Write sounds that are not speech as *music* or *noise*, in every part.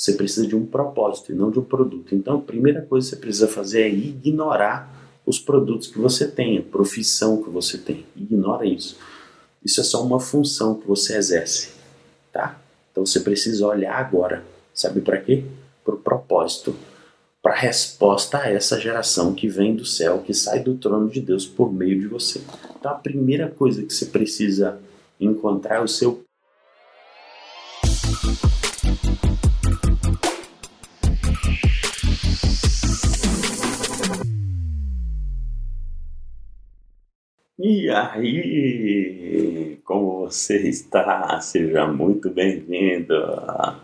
Você precisa de um propósito e não de um produto. Então, a primeira coisa que você precisa fazer é ignorar os produtos que você tem, a profissão que você tem. Ignora isso. Isso é só uma função que você exerce, tá? Então você precisa olhar agora, sabe para quê? Para o propósito, para a resposta a essa geração que vem do céu, que sai do trono de Deus por meio de você. Então a primeira coisa que você precisa encontrar é o seu E aí, como você está? Seja muito bem-vindo a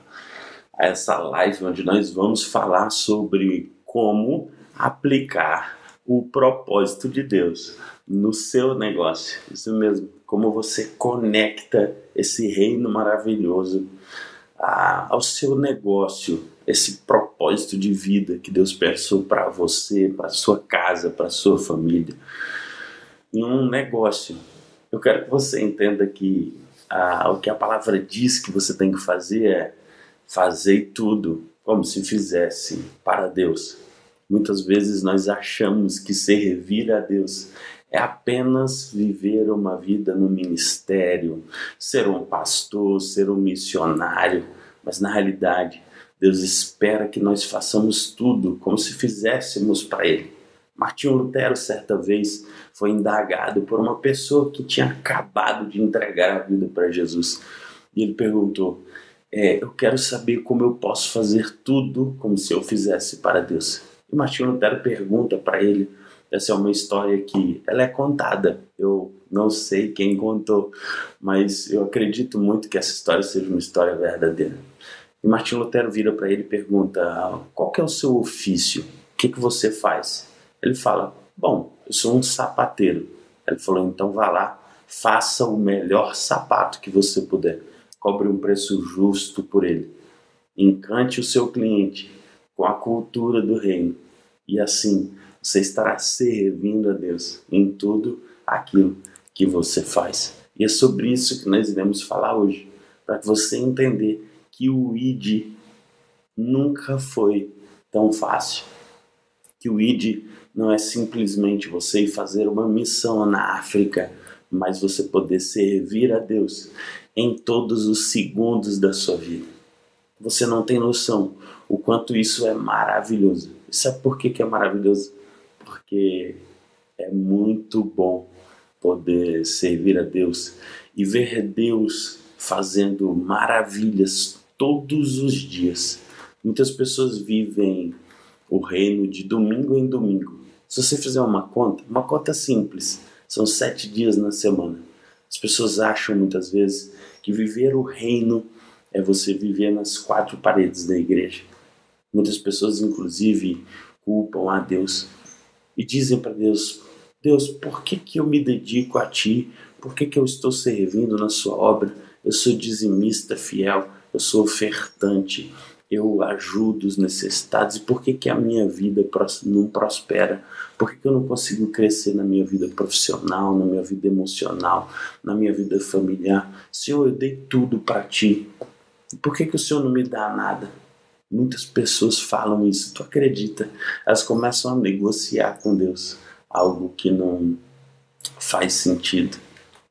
essa live onde nós vamos falar sobre como aplicar o propósito de Deus no seu negócio. Isso mesmo, como você conecta esse reino maravilhoso ao seu negócio, esse propósito de vida que Deus pensou para você, para sua casa, para sua família em um negócio. Eu quero que você entenda que ah, o que a palavra diz que você tem que fazer é fazer tudo como se fizesse para Deus. Muitas vezes nós achamos que servir a Deus é apenas viver uma vida no ministério, ser um pastor, ser um missionário, mas na realidade Deus espera que nós façamos tudo como se fizéssemos para Ele. Martinho Lutero, certa vez, foi indagado por uma pessoa que tinha acabado de entregar a vida para Jesus. E ele perguntou: é, Eu quero saber como eu posso fazer tudo como se eu fizesse para Deus. E Martinho Lutero pergunta para ele: essa é uma história que ela é contada. Eu não sei quem contou, mas eu acredito muito que essa história seja uma história verdadeira. E Martinho Lutero vira para ele e pergunta: Qual é o seu ofício? O que, que você faz? Ele fala: Bom, eu sou um sapateiro. Ele falou: Então vá lá, faça o melhor sapato que você puder. Cobre um preço justo por ele. Encante o seu cliente com a cultura do reino. E assim você estará servindo a Deus em tudo aquilo que você faz. E é sobre isso que nós iremos falar hoje, para você entender que o ID nunca foi tão fácil. Que o ID não é simplesmente você ir fazer uma missão na África, mas você poder servir a Deus em todos os segundos da sua vida. Você não tem noção o quanto isso é maravilhoso. Sabe por que, que é maravilhoso? Porque é muito bom poder servir a Deus e ver Deus fazendo maravilhas todos os dias. Muitas pessoas vivem o reino de domingo em domingo, se você fizer uma conta, uma conta simples, são sete dias na semana. As pessoas acham muitas vezes que viver o reino é você viver nas quatro paredes da igreja. Muitas pessoas, inclusive, culpam a Deus e dizem para Deus: Deus, por que, que eu me dedico a Ti? Por que, que eu estou servindo na Sua obra? Eu sou dizimista fiel, eu sou ofertante, eu ajudo os necessitados e por que, que a minha vida não prospera? Por que, que eu não consigo crescer na minha vida profissional, na minha vida emocional, na minha vida familiar? Senhor, eu dei tudo para ti. Por que, que o Senhor não me dá nada? Muitas pessoas falam isso, tu acredita? Elas começam a negociar com Deus algo que não faz sentido.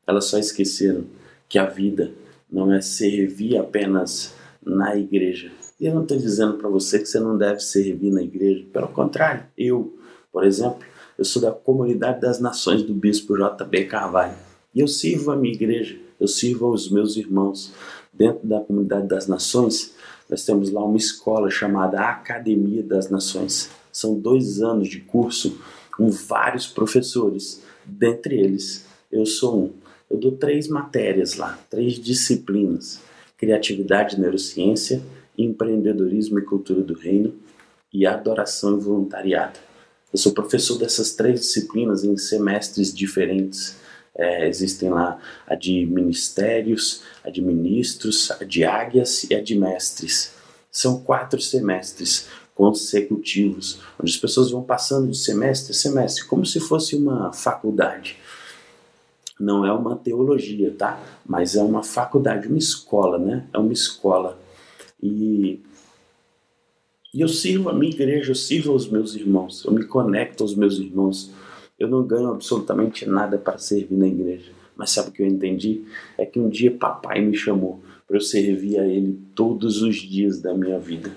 Elas só esqueceram que a vida não é servir apenas na igreja, e eu não estou dizendo para você que você não deve servir na igreja. Pelo contrário, eu, por exemplo, eu sou da comunidade das nações do bispo JB Carvalho. E eu sirvo a minha igreja, eu sirvo aos meus irmãos. Dentro da comunidade das nações, nós temos lá uma escola chamada Academia das Nações. São dois anos de curso com vários professores. Dentre eles, eu sou um. Eu dou três matérias lá, três disciplinas: criatividade e neurociência, empreendedorismo e cultura do reino e adoração e voluntariado. Eu sou professor dessas três disciplinas em semestres diferentes. É, existem lá a de ministérios, a de ministros, a de águias e a de mestres. São quatro semestres consecutivos, onde as pessoas vão passando de semestre a semestre, como se fosse uma faculdade. Não é uma teologia, tá? Mas é uma faculdade, uma escola, né? É uma escola e E eu sirvo a minha igreja, eu sirvo aos meus irmãos, eu me conecto aos meus irmãos. Eu não ganho absolutamente nada para servir na igreja. Mas sabe o que eu entendi? É que um dia papai me chamou para eu servir a ele todos os dias da minha vida,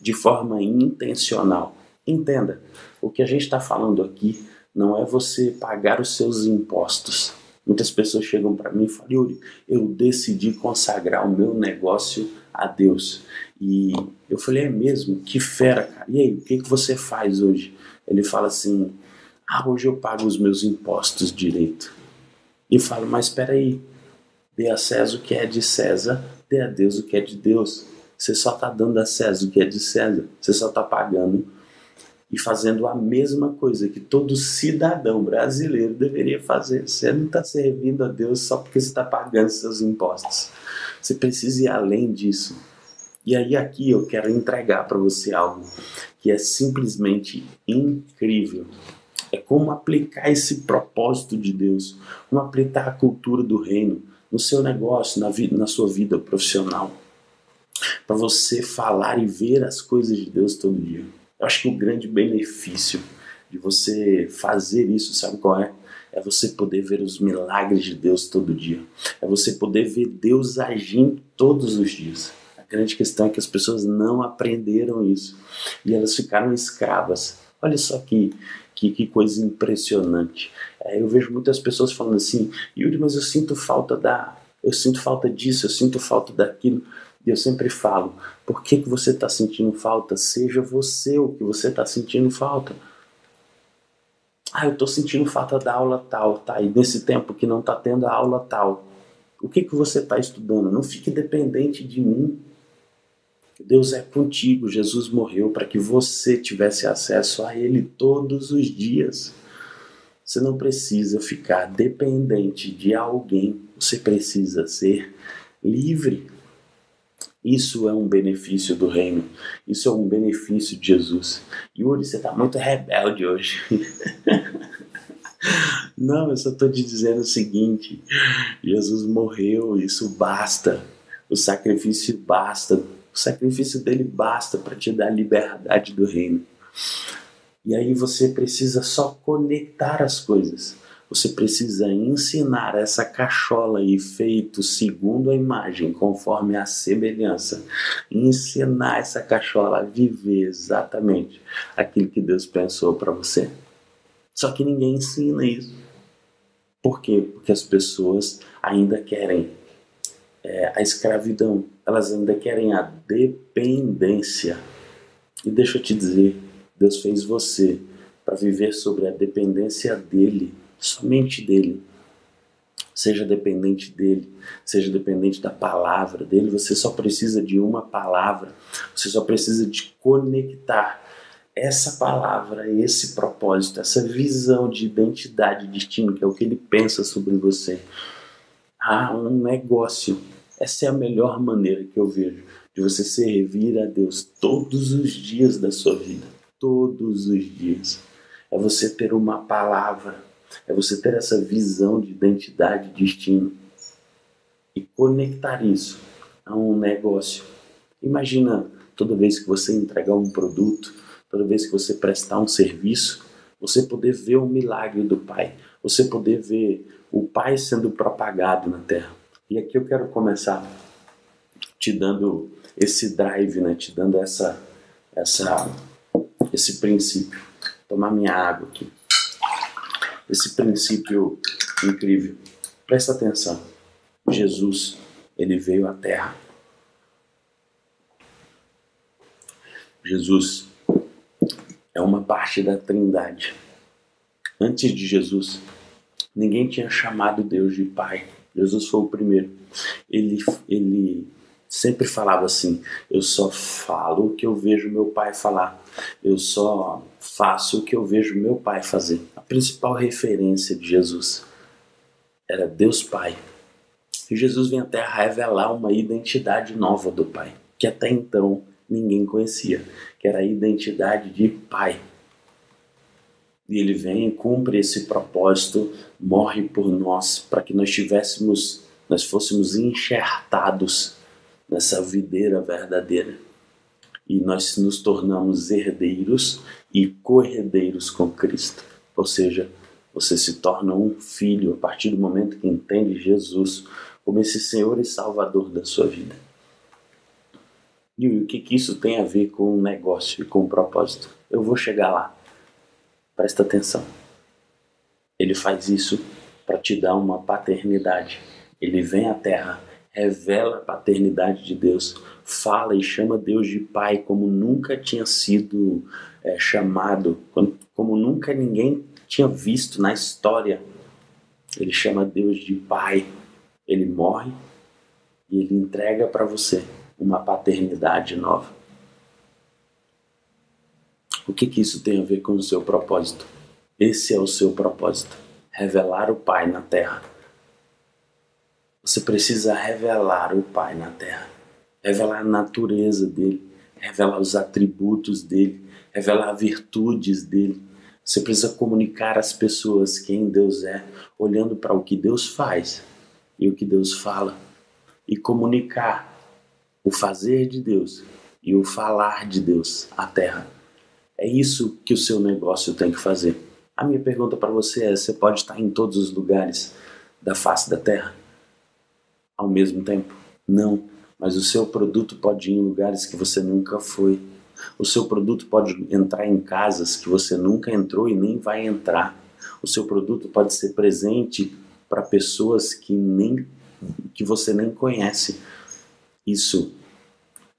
de forma intencional. Entenda, o que a gente está falando aqui não é você pagar os seus impostos. Muitas pessoas chegam para mim e falam, Yuri, eu decidi consagrar o meu negócio a Deus. E eu falei, é mesmo? Que fera, cara. E aí, o que, que você faz hoje? Ele fala assim, ah, hoje eu pago os meus impostos direito. E falo, mas espera aí, dê a César o que é de César, dê a Deus o que é de Deus. Você só está dando a César o que é de César. Você só está pagando e fazendo a mesma coisa que todo cidadão brasileiro deveria fazer. Você não está servindo a Deus só porque você está pagando seus impostos. Você precisa ir além disso. E aí aqui eu quero entregar para você algo que é simplesmente incrível. É como aplicar esse propósito de Deus, como aplicar a cultura do reino no seu negócio, na, vida, na sua vida profissional, para você falar e ver as coisas de Deus todo dia. Eu acho que o grande benefício de você fazer isso, sabe qual é? É você poder ver os milagres de Deus todo dia. É você poder ver Deus agindo todos os dias. A grande questão é que as pessoas não aprenderam isso e elas ficaram escravas. Olha só que, que, que coisa impressionante. É, eu vejo muitas pessoas falando assim, Yuri, mas eu sinto falta da. Eu sinto falta disso, eu sinto falta daquilo. E eu sempre falo, por que, que você está sentindo falta? Seja você o que você está sentindo falta. Ah, eu estou sentindo falta da aula tal, tá? E nesse tempo que não está tendo a aula tal, o que, que você está estudando? Não fique dependente de mim. Deus é contigo. Jesus morreu para que você tivesse acesso a Ele todos os dias. Você não precisa ficar dependente de alguém. Você precisa ser livre. Isso é um benefício do reino. Isso é um benefício de Jesus. Yuri, você está muito rebelde hoje. *laughs* Não, eu só estou te dizendo o seguinte: Jesus morreu, isso basta. O sacrifício basta. O sacrifício dele basta para te dar a liberdade do reino. E aí você precisa só conectar as coisas. Você precisa ensinar essa cachola aí feito segundo a imagem, conforme a semelhança. Ensinar essa cachola a viver exatamente aquilo que Deus pensou para você. Só que ninguém ensina isso. Por quê? Porque as pessoas ainda querem é, a escravidão, elas ainda querem a dependência. E deixa eu te dizer, Deus fez você para viver sobre a dependência dele somente dele. Seja dependente dele, seja dependente da palavra dele. Você só precisa de uma palavra, você só precisa de conectar essa palavra, esse propósito, essa visão de identidade, de destino, que é o que ele pensa sobre você. Ah, um negócio. Essa é a melhor maneira que eu vejo de você servir a Deus todos os dias da sua vida. Todos os dias. É você ter uma palavra é você ter essa visão de identidade, de destino e conectar isso a um negócio. Imagina toda vez que você entregar um produto, toda vez que você prestar um serviço, você poder ver o milagre do Pai, você poder ver o Pai sendo propagado na terra. E aqui eu quero começar te dando esse drive, né? te dando essa, essa, esse princípio. Tomar minha água aqui esse princípio incrível. Presta atenção. Jesus, ele veio à Terra. Jesus é uma parte da Trindade. Antes de Jesus, ninguém tinha chamado Deus de Pai. Jesus foi o primeiro. Ele, ele sempre falava assim: eu só falo o que eu vejo meu pai falar, eu só faço o que eu vejo meu pai fazer. A principal referência de Jesus era Deus Pai. E Jesus vem à Terra revelar uma identidade nova do Pai, que até então ninguém conhecia, que era a identidade de Pai. E ele vem e cumpre esse propósito, morre por nós, para que nós tivéssemos, nós fôssemos enxertados nessa videira verdadeira. e nós nos tornamos herdeiros e co-herdeiros com Cristo. Ou seja, você se torna um filho a partir do momento que entende Jesus como esse Senhor e Salvador da sua vida. E o que, que isso tem a ver com o negócio e com o propósito? Eu vou chegar lá. Presta atenção. Ele faz isso para te dar uma paternidade. Ele vem à terra, revela a paternidade de Deus, fala e chama Deus de Pai como nunca tinha sido é, chamado, como nunca ninguém tinha visto na história. Ele chama Deus de Pai. Ele morre e ele entrega para você uma paternidade nova. O que, que isso tem a ver com o seu propósito? Esse é o seu propósito: revelar o Pai na terra. Você precisa revelar o Pai na terra, revelar a natureza dele, revelar os atributos dele, revelar virtudes dele. Você precisa comunicar às pessoas quem Deus é, olhando para o que Deus faz e o que Deus fala, e comunicar o fazer de Deus e o falar de Deus à terra. É isso que o seu negócio tem que fazer. A minha pergunta para você é: você pode estar em todos os lugares da face da terra ao mesmo tempo? Não, mas o seu produto pode ir em lugares que você nunca foi. O seu produto pode entrar em casas que você nunca entrou e nem vai entrar. O seu produto pode ser presente para pessoas que nem que você nem conhece. Isso.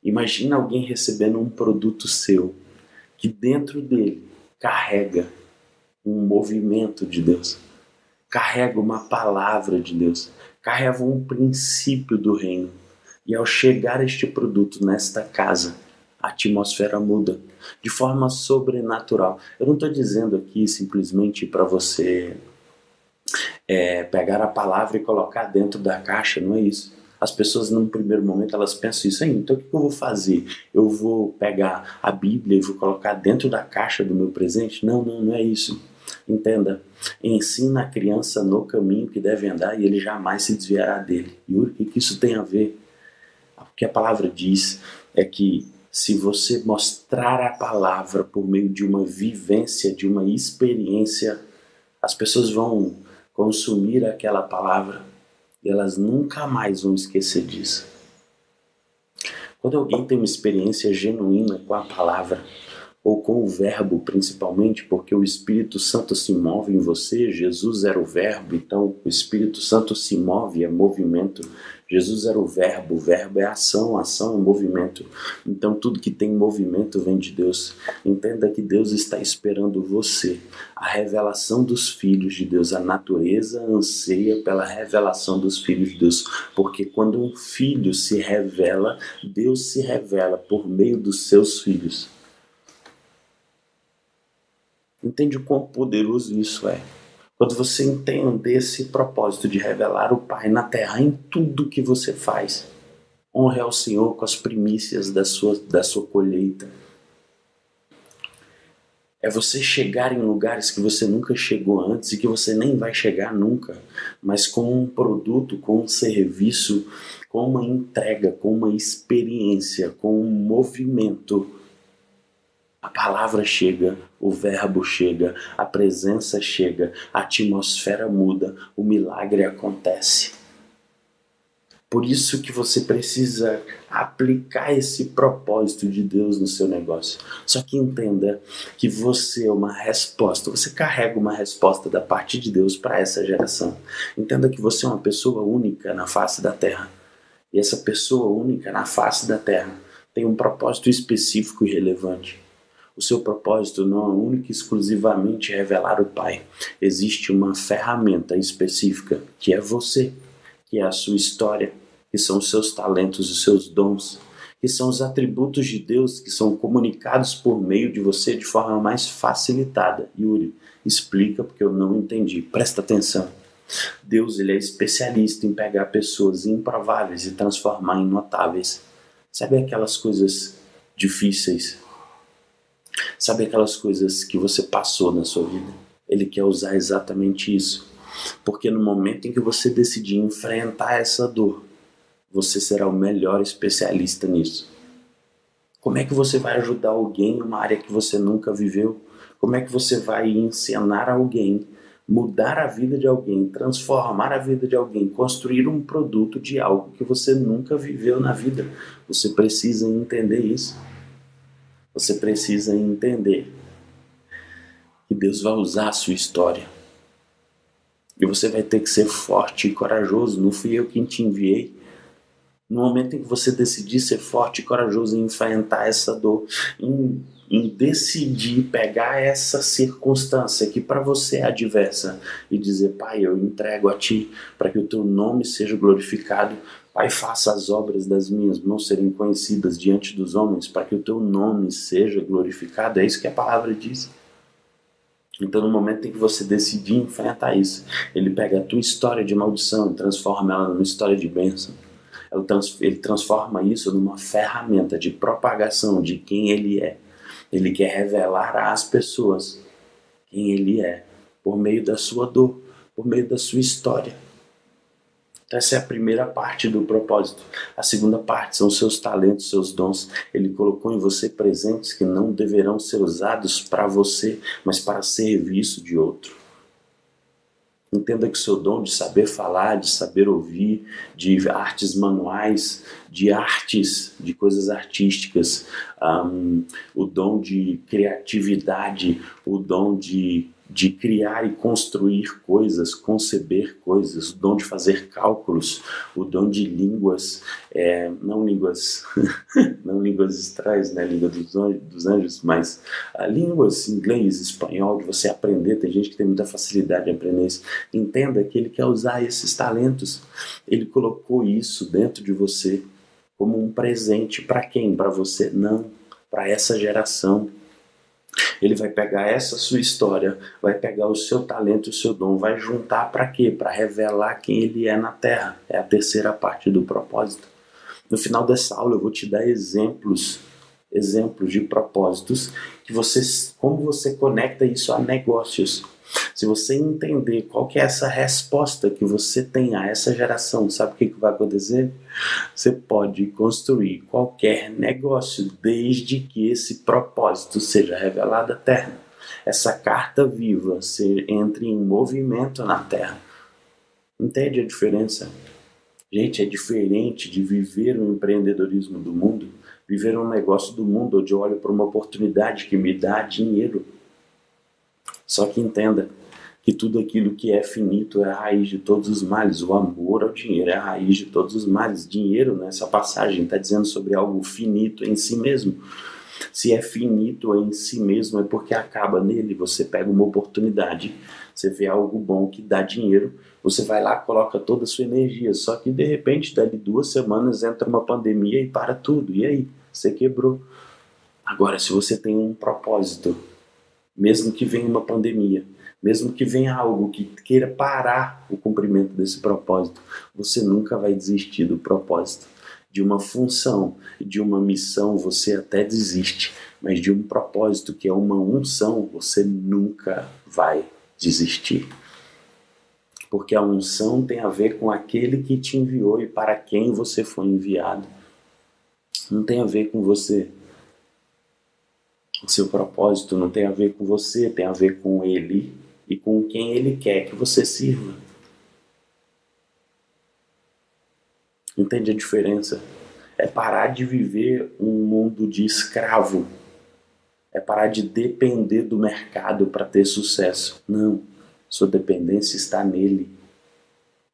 Imagina alguém recebendo um produto seu que dentro dele carrega um movimento de Deus, carrega uma palavra de Deus, carrega um princípio do reino. E ao chegar este produto nesta casa, a atmosfera muda de forma sobrenatural. Eu não estou dizendo aqui simplesmente para você é, pegar a palavra e colocar dentro da caixa, não é isso. As pessoas, num primeiro momento, elas pensam isso aí, então o que eu vou fazer? Eu vou pegar a Bíblia e vou colocar dentro da caixa do meu presente? Não, não, não é isso. Entenda, ensina a criança no caminho que deve andar e ele jamais se desviará dele. E o que isso tem a ver? O que a palavra diz é que se você mostrar a palavra por meio de uma vivência, de uma experiência, as pessoas vão consumir aquela palavra e elas nunca mais vão esquecer disso. Quando alguém tem uma experiência genuína com a palavra, ou com o Verbo principalmente, porque o Espírito Santo se move em você, Jesus era o Verbo, então o Espírito Santo se move, é movimento. Jesus era o Verbo, o Verbo é ação, ação é movimento. Então tudo que tem movimento vem de Deus. Entenda que Deus está esperando você. A revelação dos filhos de Deus, a natureza anseia pela revelação dos filhos de Deus, porque quando um filho se revela, Deus se revela por meio dos seus filhos. Entende o quão poderoso isso é? Quando você entende esse propósito de revelar o Pai na terra em tudo que você faz, honre ao Senhor com as primícias da sua, da sua colheita. É você chegar em lugares que você nunca chegou antes e que você nem vai chegar nunca, mas com um produto, com um serviço, com uma entrega, com uma experiência, com um movimento a palavra chega, o verbo chega, a presença chega, a atmosfera muda, o milagre acontece. Por isso que você precisa aplicar esse propósito de Deus no seu negócio. Só que entenda que você é uma resposta, você carrega uma resposta da parte de Deus para essa geração. Entenda que você é uma pessoa única na face da terra. E essa pessoa única na face da terra tem um propósito específico e relevante. O seu propósito não é único e exclusivamente revelar o Pai. Existe uma ferramenta específica que é você, que é a sua história, que são os seus talentos, os seus dons, que são os atributos de Deus que são comunicados por meio de você de forma mais facilitada. Yuri, explica porque eu não entendi. Presta atenção. Deus ele é especialista em pegar pessoas improváveis e transformar em notáveis. Sabe aquelas coisas difíceis Sabe aquelas coisas que você passou na sua vida? Ele quer usar exatamente isso. Porque no momento em que você decidir enfrentar essa dor, você será o melhor especialista nisso. Como é que você vai ajudar alguém em uma área que você nunca viveu? Como é que você vai ensinar alguém, mudar a vida de alguém, transformar a vida de alguém, construir um produto de algo que você nunca viveu na vida? Você precisa entender isso. Você precisa entender que Deus vai usar a sua história. E você vai ter que ser forte e corajoso. Não fui eu quem te enviei. No momento em que você decidir ser forte e corajoso em enfrentar essa dor, em, em decidir pegar essa circunstância que para você é adversa e dizer, Pai, eu entrego a Ti para que o Teu nome seja glorificado. Pai, faça as obras das minhas mãos serem conhecidas diante dos homens para que o Teu nome seja glorificado. É isso que a palavra diz. Então, no momento em que você decidir enfrentar isso, ele pega a tua história de maldição e transforma ela numa história de bênção ele transforma isso numa ferramenta de propagação de quem ele é. Ele quer revelar às pessoas quem ele é por meio da sua dor, por meio da sua história. Então, essa é a primeira parte do propósito. A segunda parte são seus talentos, seus dons. Ele colocou em você presentes que não deverão ser usados para você, mas para serviço de outro. Entenda que seu dom de saber falar, de saber ouvir, de artes manuais, de artes, de coisas artísticas, um, o dom de criatividade, o dom de de criar e construir coisas, conceber coisas, o dom de fazer cálculos, o dom de línguas, é, não línguas, *laughs* não línguas estranhas, né, língua dos anjos, dos anjos mas uh, línguas, inglês, espanhol, de você aprender. Tem gente que tem muita facilidade em aprender isso. Entenda que ele quer usar esses talentos. Ele colocou isso dentro de você como um presente para quem? Para você? Não, para essa geração ele vai pegar essa sua história, vai pegar o seu talento o seu dom, vai juntar para quê? Para revelar quem ele é na Terra. É a terceira parte do propósito. No final dessa aula eu vou te dar exemplos, exemplos de propósitos que você, como você conecta isso a negócios. Se você entender qual que é essa resposta que você tem a essa geração, sabe o que, que vai acontecer? Você pode construir qualquer negócio desde que esse propósito seja revelado à Terra. Essa carta viva se entre em movimento na Terra. Entende a diferença? Gente, é diferente de viver o empreendedorismo do mundo, viver um negócio do mundo onde eu olho para uma oportunidade que me dá dinheiro só que entenda que tudo aquilo que é finito é a raiz de todos os males. O amor ao dinheiro é a raiz de todos os males. Dinheiro, nessa né, passagem, está dizendo sobre algo finito em si mesmo. Se é finito em si mesmo, é porque acaba nele. Você pega uma oportunidade, você vê algo bom que dá dinheiro, você vai lá, coloca toda a sua energia. Só que de repente, dali duas semanas, entra uma pandemia e para tudo. E aí? Você quebrou. Agora, se você tem um propósito, mesmo que venha uma pandemia, mesmo que venha algo que queira parar o cumprimento desse propósito, você nunca vai desistir do propósito. De uma função, de uma missão, você até desiste, mas de um propósito que é uma unção, você nunca vai desistir. Porque a unção tem a ver com aquele que te enviou e para quem você foi enviado. Não tem a ver com você. O seu propósito não tem a ver com você, tem a ver com ele e com quem ele quer que você sirva. Entende a diferença? É parar de viver um mundo de escravo. É parar de depender do mercado para ter sucesso. Não. Sua dependência está nele.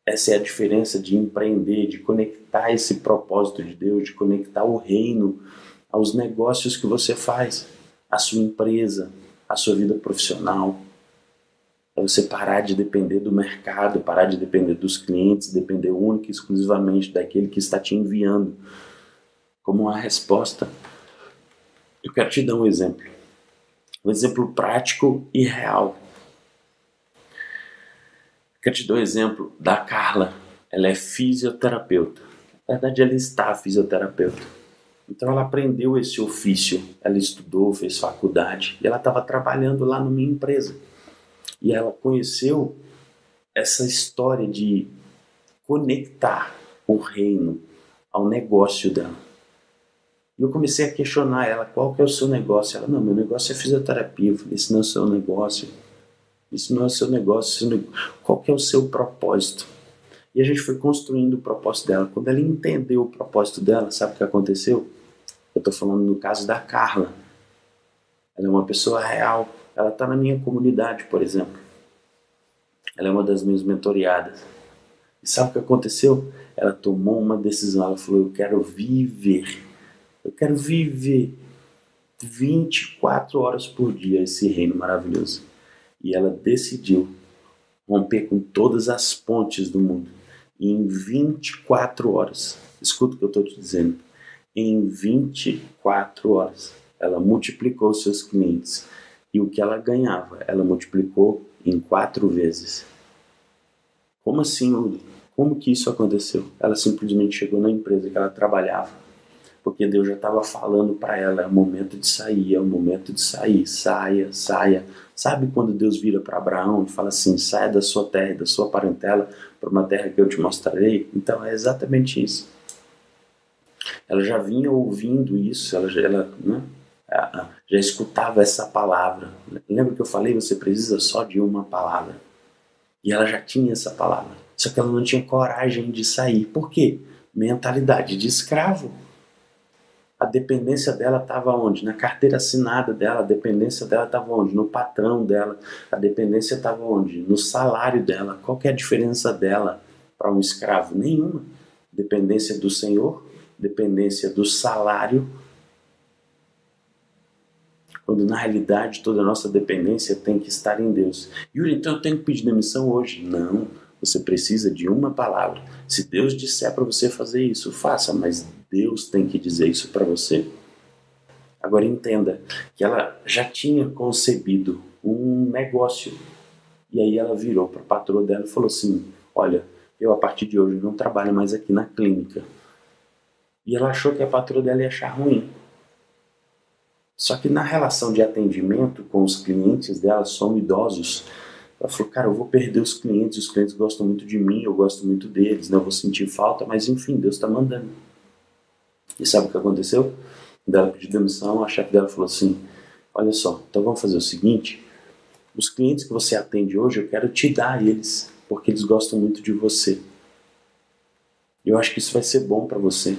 Essa é a diferença de empreender, de conectar esse propósito de Deus, de conectar o reino aos negócios que você faz a sua empresa, a sua vida profissional. É você parar de depender do mercado, parar de depender dos clientes, depender única e exclusivamente daquele que está te enviando como uma resposta. Eu quero te dar um exemplo. Um exemplo prático e real. Eu quero te dar um exemplo da Carla. Ela é fisioterapeuta. Na verdade, ela está fisioterapeuta. Então ela aprendeu esse ofício, ela estudou, fez faculdade e ela estava trabalhando lá numa empresa. E ela conheceu essa história de conectar o reino ao negócio dela. E eu comecei a questionar ela, qual que é o seu negócio? Ela, não, meu negócio é fisioterapia. Eu falei, esse não é o seu negócio. Isso não é o seu negócio. Qual que é o seu propósito? E a gente foi construindo o propósito dela. Quando ela entendeu o propósito dela, sabe o que aconteceu? Eu estou falando no caso da Carla. Ela é uma pessoa real. Ela está na minha comunidade, por exemplo. Ela é uma das minhas mentoriadas. E sabe o que aconteceu? Ela tomou uma decisão. Ela falou: Eu quero viver. Eu quero viver 24 horas por dia esse reino maravilhoso. E ela decidiu romper com todas as pontes do mundo. Em 24 horas, escuta o que eu estou te dizendo, em 24 horas, ela multiplicou seus clientes. E o que ela ganhava, ela multiplicou em quatro vezes. Como assim? Como que isso aconteceu? Ela simplesmente chegou na empresa que ela trabalhava, porque Deus já estava falando para ela: é o momento de sair, é o momento de sair, saia, saia. Sabe quando Deus vira para Abraão e fala assim: saia da sua terra, da sua parentela, para uma terra que eu te mostrarei? Então é exatamente isso. Ela já vinha ouvindo isso, ela, ela né, já escutava essa palavra. Lembra que eu falei: você precisa só de uma palavra. E ela já tinha essa palavra. Só que ela não tinha coragem de sair. Por quê? Mentalidade de escravo. A dependência dela estava onde? Na carteira assinada dela. A dependência dela estava onde? No patrão dela. A dependência estava onde? No salário dela. Qual é a diferença dela para um escravo? Nenhuma. Dependência do Senhor, dependência do salário quando na realidade toda a nossa dependência tem que estar em Deus. Yuri, então eu tenho que pedir demissão hoje? Não. Você precisa de uma palavra. Se Deus disser para você fazer isso, faça, mas Deus tem que dizer isso para você. Agora entenda que ela já tinha concebido um negócio. E aí ela virou para a patroa dela e falou assim: Olha, eu a partir de hoje não trabalho mais aqui na clínica. E ela achou que a patroa dela ia achar ruim. Só que na relação de atendimento com os clientes dela, são idosos, ela falou, cara, eu vou perder os clientes, os clientes gostam muito de mim, eu gosto muito deles, né? eu vou sentir falta, mas enfim, Deus está mandando. E sabe o que aconteceu? Quando ela pediu demissão, a chefe dela falou assim, olha só, então vamos fazer o seguinte, os clientes que você atende hoje, eu quero te dar eles, porque eles gostam muito de você. Eu acho que isso vai ser bom para você.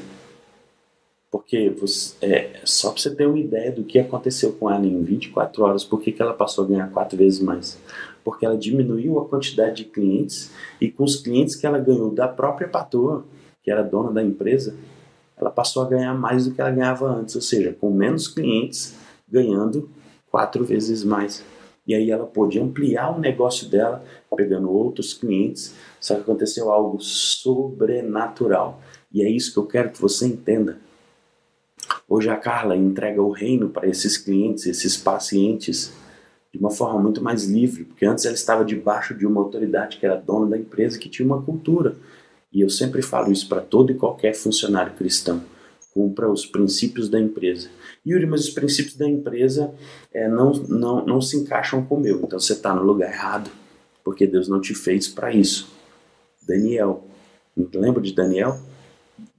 Porque você, é, só para você ter uma ideia do que aconteceu com ela em 24 horas, por que ela passou a ganhar quatro vezes mais? Porque ela diminuiu a quantidade de clientes e com os clientes que ela ganhou da própria patroa, que era dona da empresa, ela passou a ganhar mais do que ela ganhava antes, ou seja, com menos clientes, ganhando quatro vezes mais. E aí ela pôde ampliar o negócio dela, pegando outros clientes, só que aconteceu algo sobrenatural. E é isso que eu quero que você entenda. Hoje a Carla entrega o reino para esses clientes, esses pacientes, de uma forma muito mais livre, porque antes ela estava debaixo de uma autoridade que era dona da empresa, que tinha uma cultura. E eu sempre falo isso para todo e qualquer funcionário cristão. Cumpra os princípios da empresa. Yuri, mas os princípios da empresa é, não, não, não se encaixam com o meu. Então você está no lugar errado, porque Deus não te fez para isso. Daniel. Lembra de Daniel?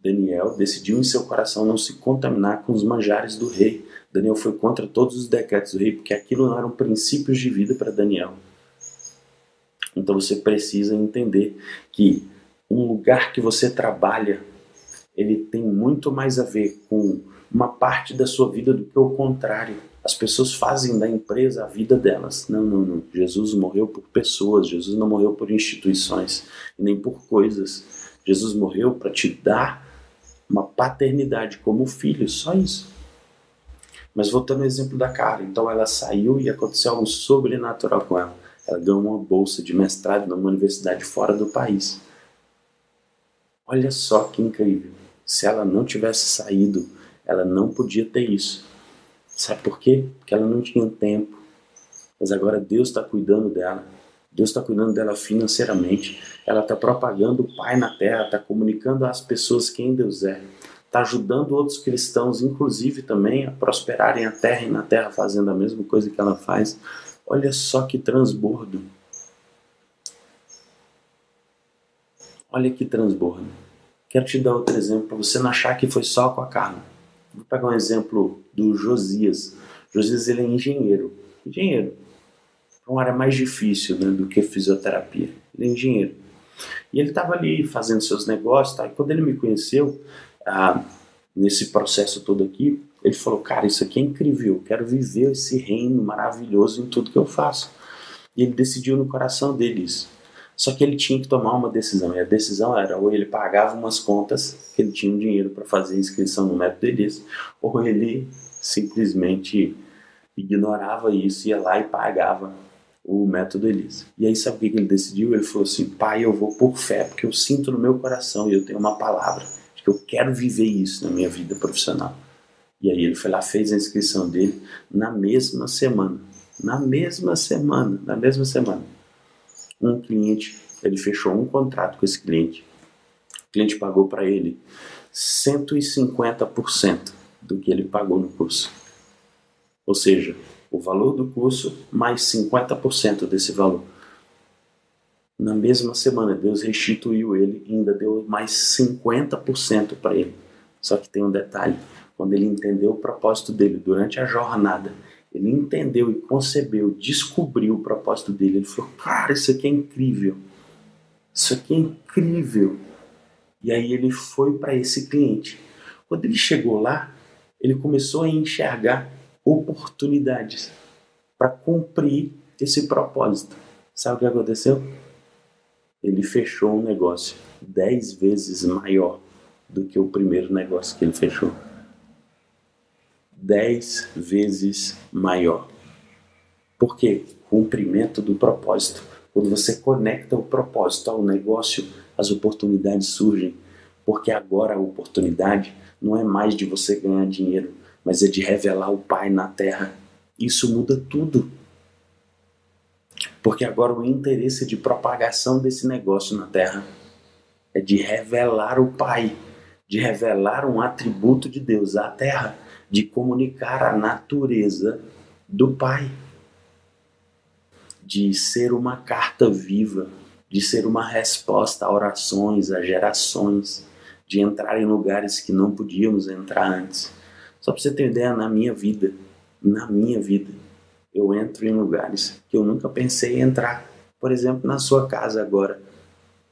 Daniel decidiu em seu coração não se contaminar com os manjares do rei. Daniel foi contra todos os decretos do rei, porque aquilo não eram princípios de vida para Daniel. Então você precisa entender que um lugar que você trabalha, ele tem muito mais a ver com uma parte da sua vida do que o contrário. As pessoas fazem da empresa a vida delas. Não, não, não. Jesus morreu por pessoas, Jesus não morreu por instituições, nem por coisas. Jesus morreu para te dar uma paternidade como filho, só isso. Mas voltando ao exemplo da Cara, então ela saiu e aconteceu algo sobrenatural com ela. Ela ganhou uma bolsa de mestrado numa universidade fora do país. Olha só que incrível. Se ela não tivesse saído, ela não podia ter isso. Sabe por quê? Porque ela não tinha tempo. Mas agora Deus está cuidando dela. Deus está cuidando dela financeiramente. Ela está propagando o Pai na terra, está comunicando às pessoas quem Deus é. Está ajudando outros cristãos, inclusive também, a prosperarem a terra e na terra fazendo a mesma coisa que ela faz. Olha só que transbordo. Olha que transbordo. Quero te dar outro exemplo para você não achar que foi só com a Carla. Vou pegar um exemplo do Josias. Josias ele é engenheiro. Engenheiro. É uma área mais difícil né, do que fisioterapia. Ele é engenheiro. E ele estava ali fazendo seus negócios. Tá? E quando ele me conheceu, ah, nesse processo todo aqui, ele falou: Cara, isso aqui é incrível. Eu quero viver esse reino maravilhoso em tudo que eu faço. E ele decidiu no coração dele isso. Só que ele tinha que tomar uma decisão, e a decisão era ou ele pagava umas contas, que ele tinha um dinheiro para fazer inscrição no método deles, ou ele simplesmente ignorava isso, ia lá e pagava o método Elise. E aí sabe o que ele decidiu? Ele falou assim, pai, eu vou por fé, porque eu sinto no meu coração e eu tenho uma palavra eu quero viver isso na minha vida profissional. E aí ele foi lá, fez a inscrição dele na mesma semana. Na mesma semana, na mesma semana um cliente, ele fechou um contrato com esse cliente. O cliente pagou para ele 150% do que ele pagou no curso. Ou seja, o valor do curso mais 50% desse valor. Na mesma semana, Deus restituiu ele e ainda deu mais 50% para ele. Só que tem um detalhe: quando ele entendeu o propósito dele durante a jornada, ele entendeu e concebeu, descobriu o propósito dele. Ele falou: Cara, isso aqui é incrível. Isso aqui é incrível. E aí ele foi para esse cliente. Quando ele chegou lá, ele começou a enxergar oportunidades para cumprir esse propósito. Sabe o que aconteceu? Ele fechou um negócio dez vezes maior do que o primeiro negócio que ele fechou dez vezes maior. Por quê? Cumprimento do propósito. Quando você conecta o propósito ao negócio, as oportunidades surgem. Porque agora a oportunidade não é mais de você ganhar dinheiro, mas é de revelar o Pai na terra. Isso muda tudo. Porque agora o interesse de propagação desse negócio na terra é de revelar o Pai, de revelar um atributo de Deus à terra de comunicar a natureza do Pai, de ser uma carta viva, de ser uma resposta a orações, a gerações, de entrar em lugares que não podíamos entrar antes. Só para você ter ideia, na minha vida, na minha vida, eu entro em lugares que eu nunca pensei em entrar. Por exemplo, na sua casa agora.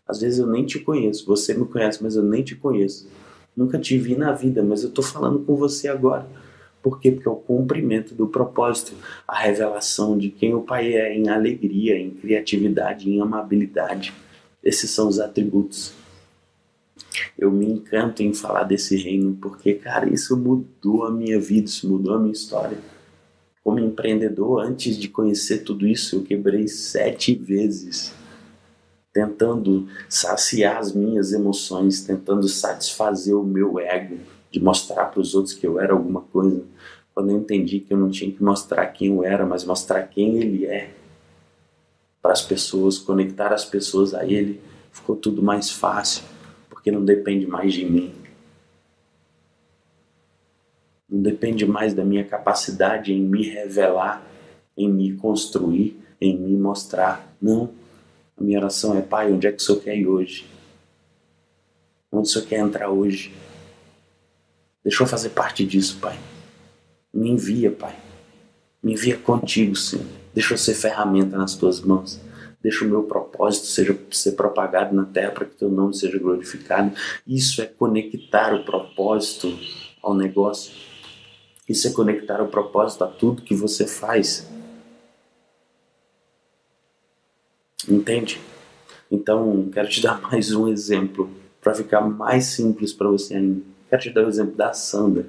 Às vezes eu nem te conheço, você me conhece, mas eu nem te conheço. Nunca te vi na vida, mas eu estou falando com você agora. Por quê? Porque é o cumprimento do propósito, a revelação de quem o Pai é em alegria, em criatividade, em amabilidade. Esses são os atributos. Eu me encanto em falar desse reino porque, cara, isso mudou a minha vida, isso mudou a minha história. Como empreendedor, antes de conhecer tudo isso, eu quebrei sete vezes tentando saciar as minhas emoções, tentando satisfazer o meu ego, de mostrar para os outros que eu era alguma coisa. Quando eu entendi que eu não tinha que mostrar quem eu era, mas mostrar quem ele é para as pessoas, conectar as pessoas a ele, ficou tudo mais fácil, porque não depende mais de mim. Não depende mais da minha capacidade em me revelar, em me construir, em me mostrar. Não a minha oração é, Pai, onde é que o Senhor quer ir hoje? Onde o Senhor quer entrar hoje? Deixa eu fazer parte disso, Pai. Me envia, Pai. Me envia contigo, Senhor. Deixa eu ser ferramenta nas tuas mãos. Deixa o meu propósito seja ser propagado na terra para que teu nome seja glorificado. Isso é conectar o propósito ao negócio. Isso é conectar o propósito a tudo que você faz. Entende? Então, quero te dar *laughs* mais um exemplo para ficar mais simples para você ainda. Quero te dar o exemplo da Sandra.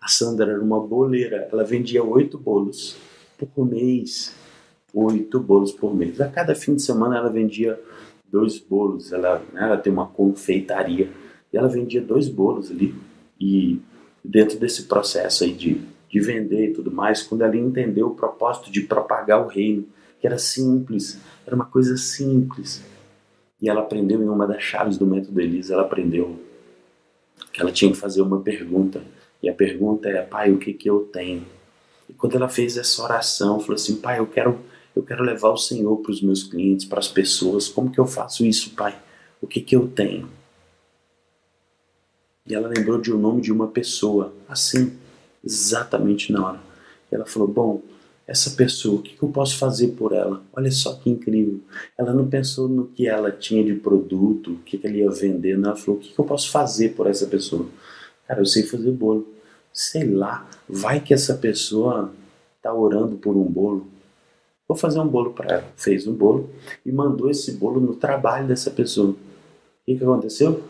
A Sandra era uma boleira, ela vendia oito bolos por mês. Oito bolos por mês. A cada fim de semana ela vendia dois bolos. Ela, né, ela tem uma confeitaria e ela vendia dois bolos ali. E dentro desse processo aí de, de vender e tudo mais, quando ela entendeu o propósito de propagar o reino, que era simples, era uma coisa simples. E ela aprendeu em uma das chaves do método Elisa, ela aprendeu que ela tinha que fazer uma pergunta. E a pergunta é, pai, o que que eu tenho? E quando ela fez essa oração, falou assim, pai, eu quero, eu quero levar o Senhor para os meus clientes, para as pessoas. Como que eu faço isso, pai? O que que eu tenho? E ela lembrou de um nome de uma pessoa, assim, exatamente na hora. E ela falou: Bom, essa pessoa, o que, eu posso fazer por ela? Olha só que incrível. Ela não pensou no que ela tinha de produto, o que, ela ia vender, não. Ela falou: O que, eu posso fazer por essa pessoa? Cara, eu sei fazer bolo. Sei lá, vai que essa pessoa tá orando por um bolo. Vou fazer um bolo para ela. Fez um bolo e mandou esse bolo no trabalho dessa pessoa. O que, que aconteceu?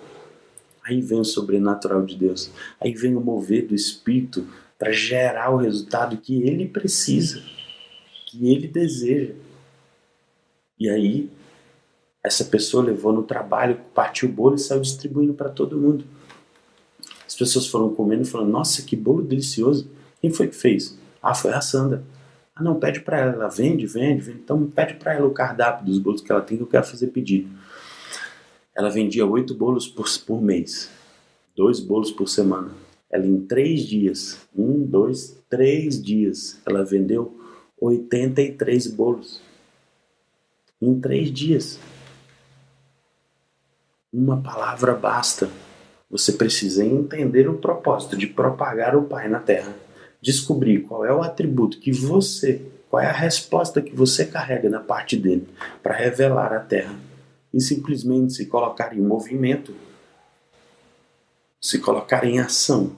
Aí vem o sobrenatural de Deus. Aí vem o mover do Espírito para gerar o resultado que ele precisa, que ele deseja. E aí, essa pessoa levou no trabalho, partiu o bolo e saiu distribuindo para todo mundo. As pessoas foram comendo e falando: Nossa, que bolo delicioso. Quem foi que fez? Ah, foi a Sandra. Ah, não, pede para ela. Vende, vende, vende. Então pede para ela o cardápio dos bolos que ela tem que eu quero fazer pedido. Ela vendia oito bolos por, por mês, dois bolos por semana. Ela em três dias, um, dois, três dias, ela vendeu 83 bolos. Em três dias. Uma palavra basta. Você precisa entender o propósito de propagar o Pai na Terra. Descobrir qual é o atributo que você, qual é a resposta que você carrega na parte dele para revelar a Terra. E simplesmente se colocar em movimento, se colocar em ação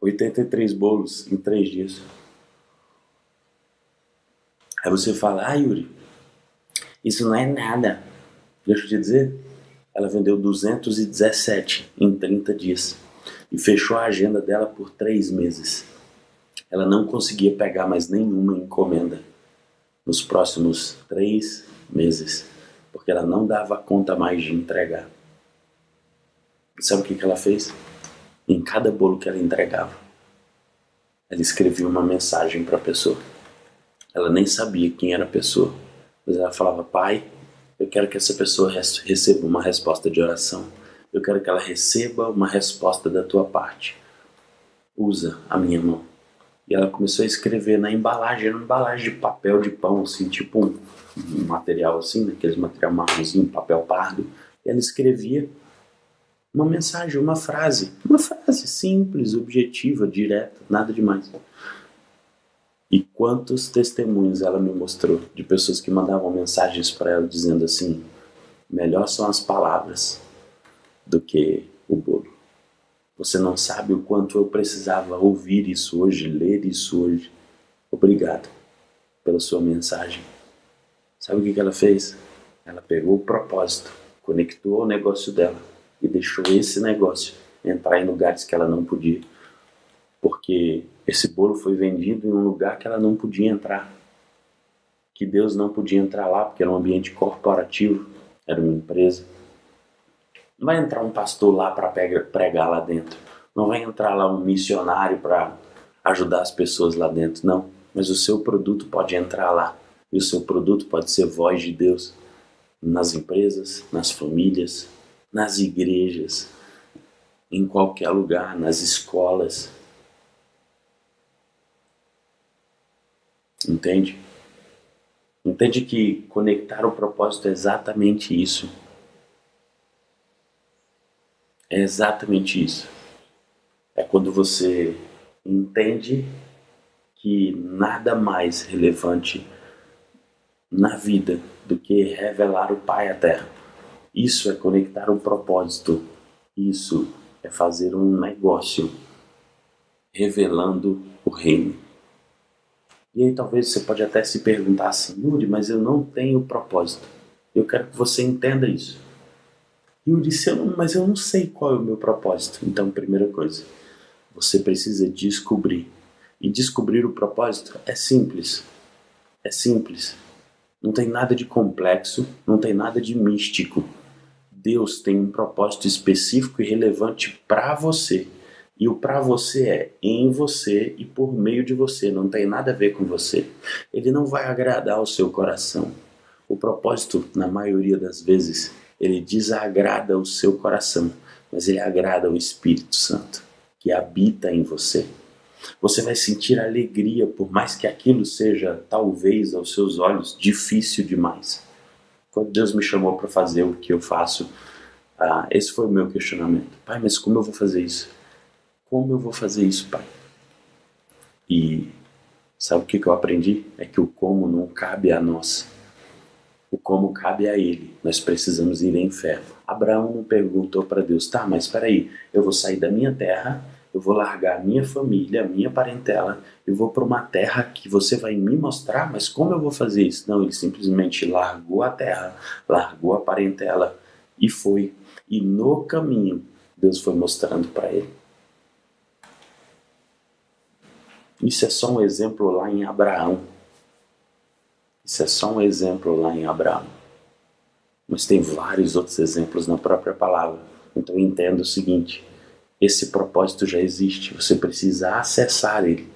83 bolos em três dias. Aí você fala, ah Yuri, isso não é nada. Deixa eu te dizer, ela vendeu 217 em 30 dias e fechou a agenda dela por três meses. Ela não conseguia pegar mais nenhuma encomenda nos próximos três meses, porque ela não dava conta mais de entregar. sabe o que, ela fez? Em cada bolo que ela entregava, ela escrevia uma mensagem para a pessoa. Ela nem sabia quem era a pessoa, mas ela falava: Pai, eu quero que essa pessoa receba uma resposta de oração. Eu quero que ela receba uma resposta da tua parte. Usa a minha mão. E ela começou a escrever na embalagem, era uma embalagem de papel de pão, assim, tipo um, um material assim, aqueles material marronzinho, papel pardo. E ela escrevia uma mensagem, uma frase, uma frase simples, objetiva, direta, nada demais. E quantos testemunhos ela me mostrou de pessoas que mandavam mensagens para ela dizendo assim: melhor são as palavras do que o bolo. Você não sabe o quanto eu precisava ouvir isso hoje, ler isso hoje. Obrigado pela sua mensagem. Sabe o que ela fez? Ela pegou o propósito, conectou o negócio dela e deixou esse negócio entrar em lugares que ela não podia. Porque esse bolo foi vendido em um lugar que ela não podia entrar. Que Deus não podia entrar lá porque era um ambiente corporativo, era uma empresa. Não vai entrar um pastor lá para pregar lá dentro. Não vai entrar lá um missionário para ajudar as pessoas lá dentro, não. Mas o seu produto pode entrar lá. E o seu produto pode ser voz de Deus nas empresas, nas famílias, nas igrejas, em qualquer lugar, nas escolas. Entende? Entende que conectar o propósito é exatamente isso. É exatamente isso. É quando você entende que nada mais relevante na vida do que revelar o Pai à Terra. Isso é conectar um propósito. Isso é fazer um negócio revelando o reino. E aí talvez você pode até se perguntar assim, Yuri, mas eu não tenho propósito. Eu quero que você entenda isso. Yuri, eu não, mas eu não sei qual é o meu propósito. Então, primeira coisa, você precisa descobrir. E descobrir o propósito é simples. É simples. Não tem nada de complexo, não tem nada de místico. Deus tem um propósito específico e relevante para você. E o para você é em você e por meio de você, não tem nada a ver com você. Ele não vai agradar o seu coração. O propósito, na maioria das vezes, ele desagrada o seu coração, mas ele agrada o Espírito Santo, que habita em você. Você vai sentir alegria, por mais que aquilo seja, talvez, aos seus olhos, difícil demais. Quando Deus me chamou para fazer o que eu faço Ah, esse foi o meu questionamento. Pai, mas como eu vou fazer isso? Como eu vou fazer isso, pai? E sabe o que, eu aprendi? É que o como não cabe a nós. O como cabe a ele. Nós precisamos ir em fé. Abraão não perguntou para Deus, tá, mas espera aí, eu vou sair da minha terra, eu vou largar a minha família, a minha parentela, eu vou para uma terra que você vai me mostrar, mas como eu vou fazer isso? Não, ele simplesmente largou a terra, largou a parentela e foi. E no caminho, Deus foi mostrando para ele. Isso é só um exemplo lá em Abraão. Isso é só um exemplo lá em Abraão. Mas tem vários outros exemplos na própria palavra. Então entenda o seguinte: esse propósito já existe, você precisa acessar ele.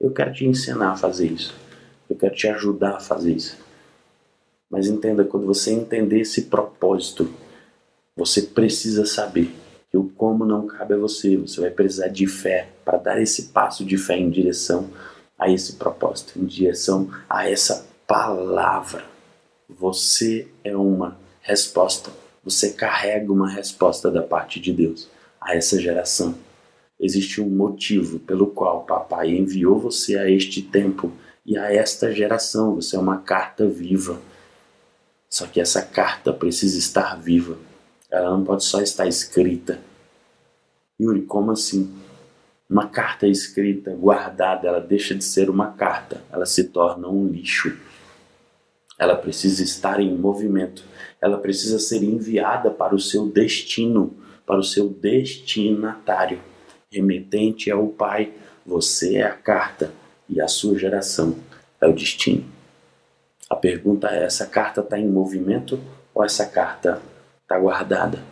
Eu quero te ensinar a fazer isso. Eu quero te ajudar a fazer isso. Mas entenda, quando você entender esse propósito, você precisa saber que o como não cabe a você. Você vai precisar de fé para dar esse passo de fé em direção a esse propósito, em direção a essa palavra. Você é uma resposta. Você carrega uma resposta da parte de Deus a essa geração. Existe um motivo pelo qual papai enviou você a este tempo e a esta geração. Você é uma carta viva. Só que essa carta precisa estar viva ela não pode só estar escrita. Yuri, como assim? Uma carta escrita, guardada, ela deixa de ser uma carta, ela se torna um lixo. Ela precisa estar em movimento, ela precisa ser enviada para o seu destino, para o seu destinatário. Remetente é o Pai, você é a carta e a sua geração é o destino. A pergunta é: essa carta está em movimento ou essa carta está guardada.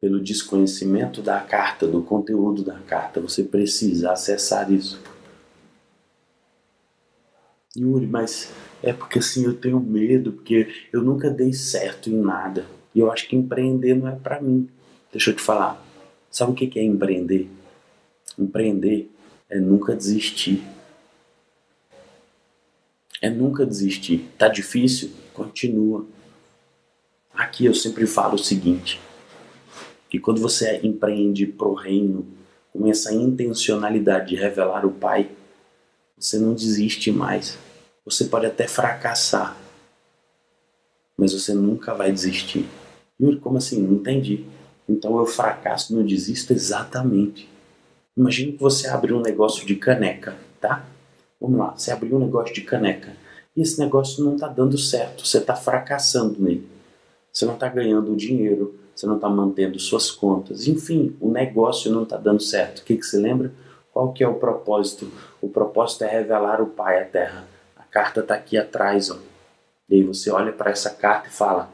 Pelo desconhecimento da carta, do conteúdo da carta, você precisa acessar isso. Yuri, mas é porque assim eu tenho medo, porque eu nunca dei certo em nada. E eu acho que empreender não é para mim. Deixa eu te falar. Sabe o que é empreender? Empreender é nunca desistir. É nunca desistir. Tá difícil? Continua. Aqui eu sempre falo o seguinte: que quando você empreende pro reino com essa intencionalidade de revelar o Pai, você não desiste mais. Você pode até fracassar, mas você nunca vai desistir. Yuri, como assim? Não entendi. Então eu fracasso, não desisto exatamente. Imagine que você abriu um negócio de caneca, tá? Vamos lá, você abriu um negócio de caneca e esse negócio não está dando certo, você está fracassando nele. Você não está ganhando dinheiro, você não está mantendo suas contas, enfim, o negócio não está dando certo. O que, que você lembra? Qual que é o propósito? O propósito é revelar o Pai à Terra. Carta está aqui atrás, ó. E aí você olha para essa carta e fala: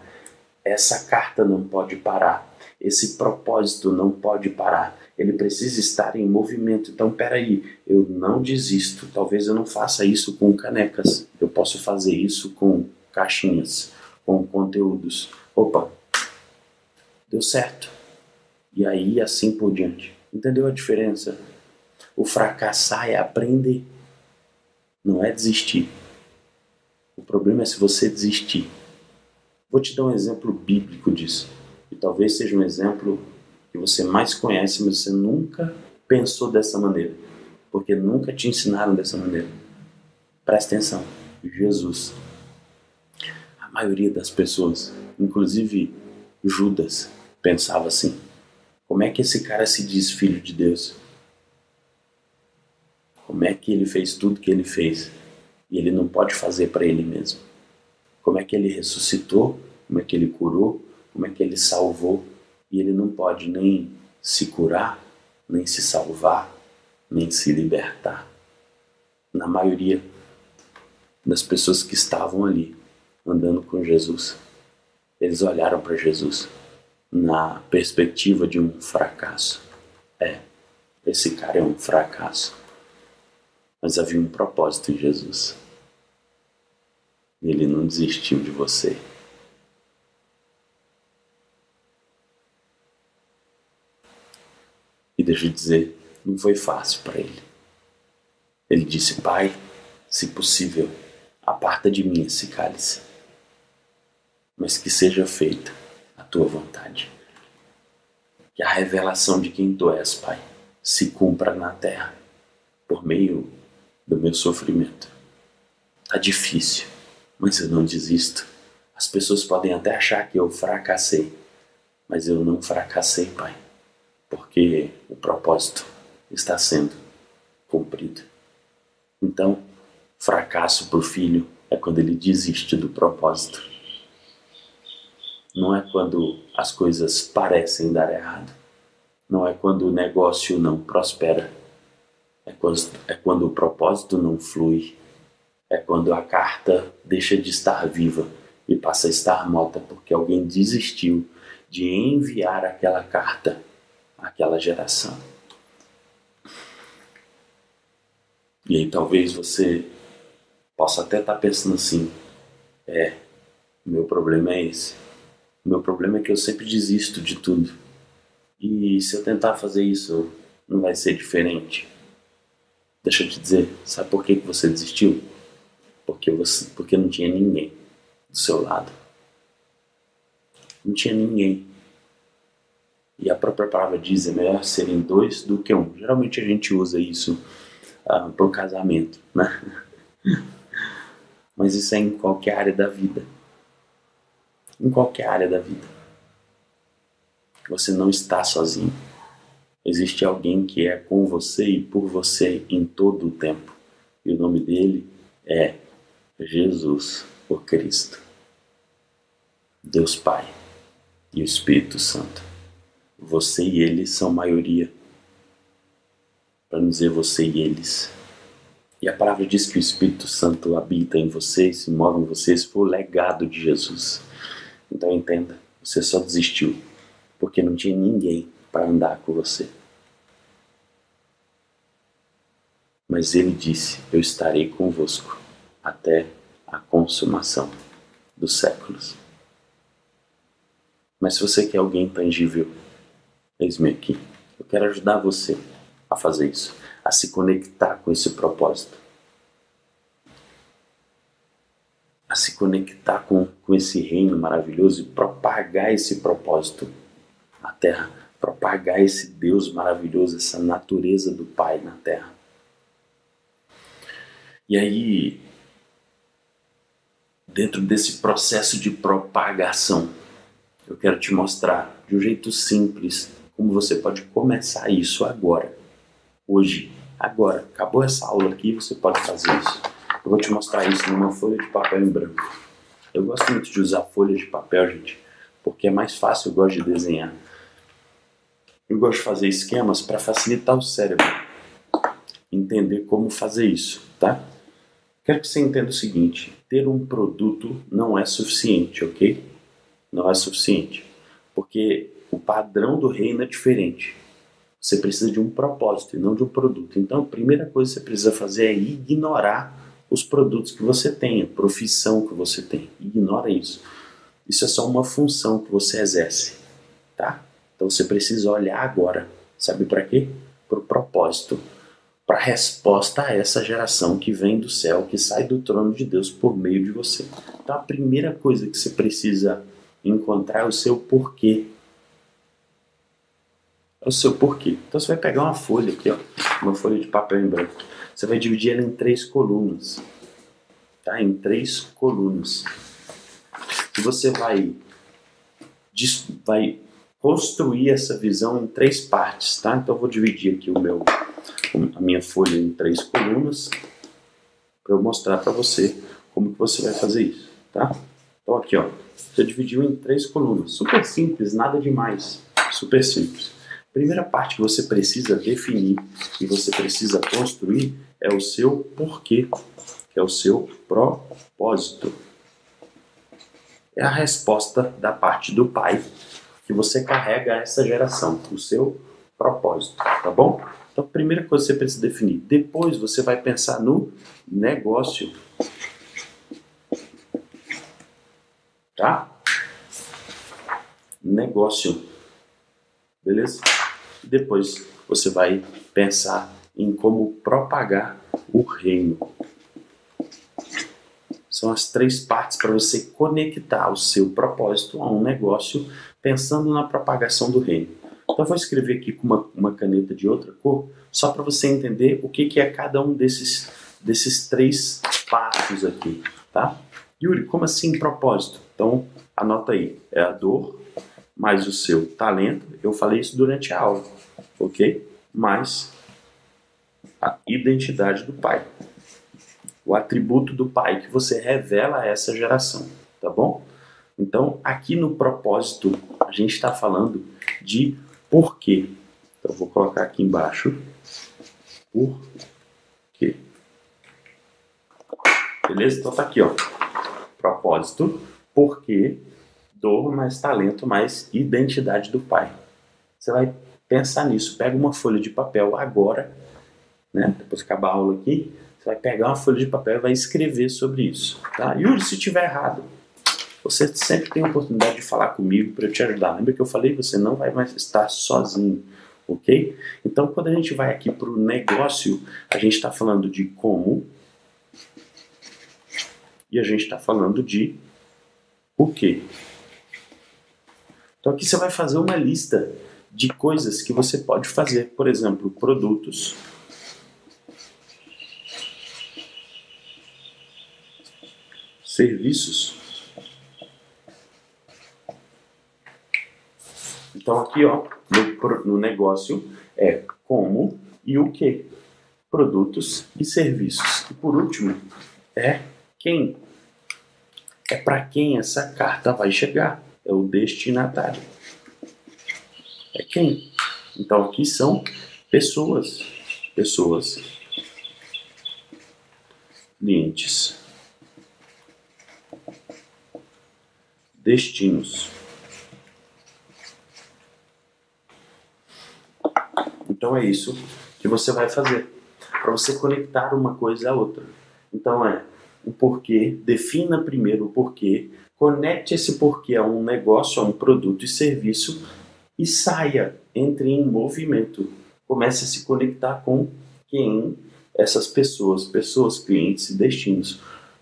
essa carta não pode parar. Esse propósito não pode parar. Ele precisa estar em movimento. Então, peraí, eu não desisto. Talvez eu não faça isso com canecas. Eu posso fazer isso com caixinhas, com conteúdos opa, deu certo. E aí assim por diante. Entendeu a diferença? O fracassar é aprender, não é desistir. O problema é se você desistir. Vou te dar um exemplo bíblico disso. E talvez seja um exemplo que você mais conhece, mas você nunca pensou dessa maneira. Porque nunca te ensinaram dessa maneira. Presta atenção. Jesus. A maioria das pessoas Inclusive, Judas pensava assim: como é que esse cara se diz filho de Deus? Como é que ele fez tudo que ele fez e ele não pode fazer para ele mesmo? Como é que ele ressuscitou? Como é que ele curou? Como é que ele salvou? E ele não pode nem se curar, nem se salvar, nem se libertar. Na maioria das pessoas que estavam ali andando com Jesus. Eles olharam para Jesus na perspectiva de um fracasso. É, esse cara é um fracasso. Mas havia um propósito em Jesus. Ele não desistiu de você. E deixa eu dizer, não foi fácil para ele. Ele disse: Pai, se possível, aparta de mim esse cálice mas que seja feita a tua vontade. Que a revelação de quem tu és, Pai, se cumpra na terra por meio do meu sofrimento. Tá difícil, mas eu não desisto. As pessoas podem até achar que eu fracassei, mas eu não fracassei, Pai, porque o propósito está sendo cumprido. Então, fracasso para o filho é quando ele desiste do propósito. Não é quando as coisas parecem dar errado. Não é quando o negócio não prospera. É quando, é quando o propósito não flui. É quando a carta deixa de estar viva e passa a estar morta porque alguém desistiu de enviar aquela carta àquela geração. E aí talvez você possa até estar pensando assim: é, meu problema é esse. Meu problema é que eu sempre desisto de tudo. E se eu tentar fazer isso, não vai ser diferente. Deixa eu te dizer, sabe por que você desistiu? Porque, você, porque não tinha ninguém do seu lado. Não tinha ninguém. E a própria palavra diz: é melhor serem dois do que um. Geralmente a gente usa isso ah, para o casamento, né? *laughs* Mas isso é em qualquer área da vida. Em qualquer área da vida. Você não está sozinho. Existe alguém que é com você e por você em todo o tempo. E o nome dele é Jesus, o Cristo. Deus Pai e o Espírito Santo. Você e ele são maioria. Para não dizer você e eles. E a palavra diz que o Espírito Santo habita em vocês, se move em vocês, foi o legado de Jesus. Então entenda, você só desistiu porque não tinha ninguém para andar com você. Mas ele disse: Eu estarei convosco até a consumação dos séculos. Mas se você quer alguém tangível, eis-me aqui. Eu quero ajudar você a fazer isso, a se conectar com esse propósito. A se conectar com, com esse reino maravilhoso e propagar esse propósito na terra. Propagar esse Deus maravilhoso, essa natureza do Pai na terra. E aí, dentro desse processo de propagação, eu quero te mostrar de um jeito simples como você pode começar isso agora, hoje, agora. Acabou essa aula aqui, você pode fazer isso. Eu vou te mostrar isso numa folha de papel em branco. Eu gosto muito de usar folha de papel, gente, porque é mais fácil, eu gosto de desenhar. Eu gosto de fazer esquemas para facilitar o cérebro entender como fazer isso, tá? Quero que você entenda o seguinte: ter um produto não é suficiente, ok? Não é suficiente, porque o padrão do reino é diferente. Você precisa de um propósito e não de um produto. Então, a primeira coisa que você precisa fazer é ignorar os produtos que você tem, a profissão que você tem. Ignora isso. Isso é só uma função que você exerce, tá? Então você precisa olhar agora. Sabe para quê? Para o propósito. Para a resposta a essa geração que vem do céu, que sai do trono de Deus por meio de você. Então a primeira coisa que você precisa encontrar é o seu porquê. É o seu porquê. Então você vai pegar uma folha aqui, ó, uma folha de papel em branco. Você vai dividir ela em três colunas. Tá? Em três colunas. E você vai, vai construir essa visão em três partes, tá? Então eu vou dividir aqui o meu, a minha folha em três colunas para eu mostrar para você como que você vai fazer isso, tá? Então aqui, ó, você dividiu em três colunas, super simples, nada demais, super simples. Primeira parte que você precisa definir e você precisa construir é o seu porquê, que é o seu propósito. É a resposta da parte do pai que você carrega essa geração, o seu propósito, tá bom? Então, a primeira coisa que você precisa definir. Depois você vai pensar no negócio. Tá? Negócio. Beleza? Depois você vai pensar em como propagar o reino. São as três partes para você conectar o seu propósito a um negócio pensando na propagação do reino. Então vou escrever aqui com uma, uma caneta de outra cor, só para você entender o que, que é cada um desses, desses três passos aqui, tá? Yuri, como assim propósito? Então anota aí, é a dor mais o seu talento. Eu falei isso durante a aula, ok? Mais a identidade do pai o atributo do pai que você revela a essa geração, tá bom? Então, aqui no propósito, a gente está falando de porquê. Então, vou colocar aqui embaixo. Por quê? Beleza? Então, tá aqui, ó. Propósito, porquê, dor mais talento mais identidade do pai. Você vai pensar nisso. Pega uma folha de papel agora, né? Depois que acabar a aula aqui, você vai pegar uma folha de papel e vai escrever sobre isso. Tá? Yuri, se estiver errado, você sempre tem a oportunidade de falar comigo para eu te ajudar. Lembra que eu falei? Você não vai mais estar sozinho, ok? Então, quando a gente vai aqui para o negócio, a gente está falando de como e a gente está falando de o quê. Então, aqui você vai fazer uma lista de coisas que você pode fazer. Por exemplo, produtos serviços. Então aqui ó, no, no negócio é como e o que. Produtos e serviços. E por último, é quem. É para quem essa carta vai chegar. É o destinatário. É quem. Então aqui são pessoas. Pessoas. Clientes. destinos. Então é isso que você vai fazer para você conectar uma coisa à outra. Então é o porquê, defina primeiro o porquê, conecte esse porquê a um negócio, a um produto e serviço e saia, entre em movimento. Comece a se conectar com quem essas pessoas, pessoas, clientes e destinos,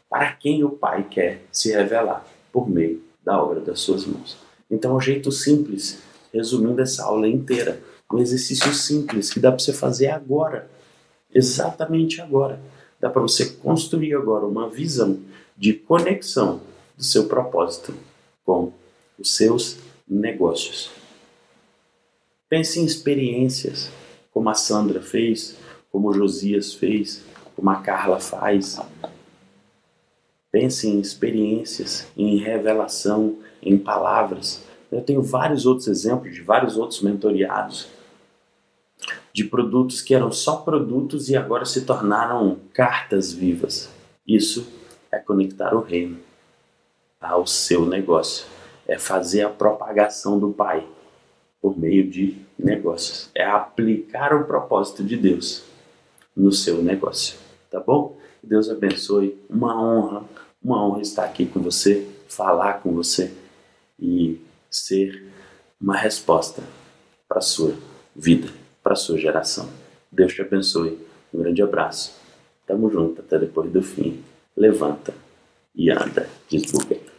para quem o Pai quer se revelar por meio da obra das suas mãos. Então, é um jeito simples, resumindo essa aula inteira, um exercício simples que dá para você fazer agora, exatamente agora. Dá para você construir agora uma visão de conexão do seu propósito com os seus negócios. Pense em experiências, como a Sandra fez, como o Josias fez, como a Carla faz, Pense em experiências, em revelação, em palavras. Eu tenho vários outros exemplos de vários outros mentoriados de produtos que eram só produtos e agora se tornaram cartas vivas. Isso é conectar o reino ao seu negócio, é fazer a propagação do Pai por meio de negócios, é aplicar o propósito de Deus no seu negócio, tá bom? Deus abençoe, uma honra uma honra estar aqui com você, falar com você e ser uma resposta para a sua vida, para sua geração. Deus te abençoe. Um grande abraço. Tamo junto até depois do fim. Levanta e anda, Buber.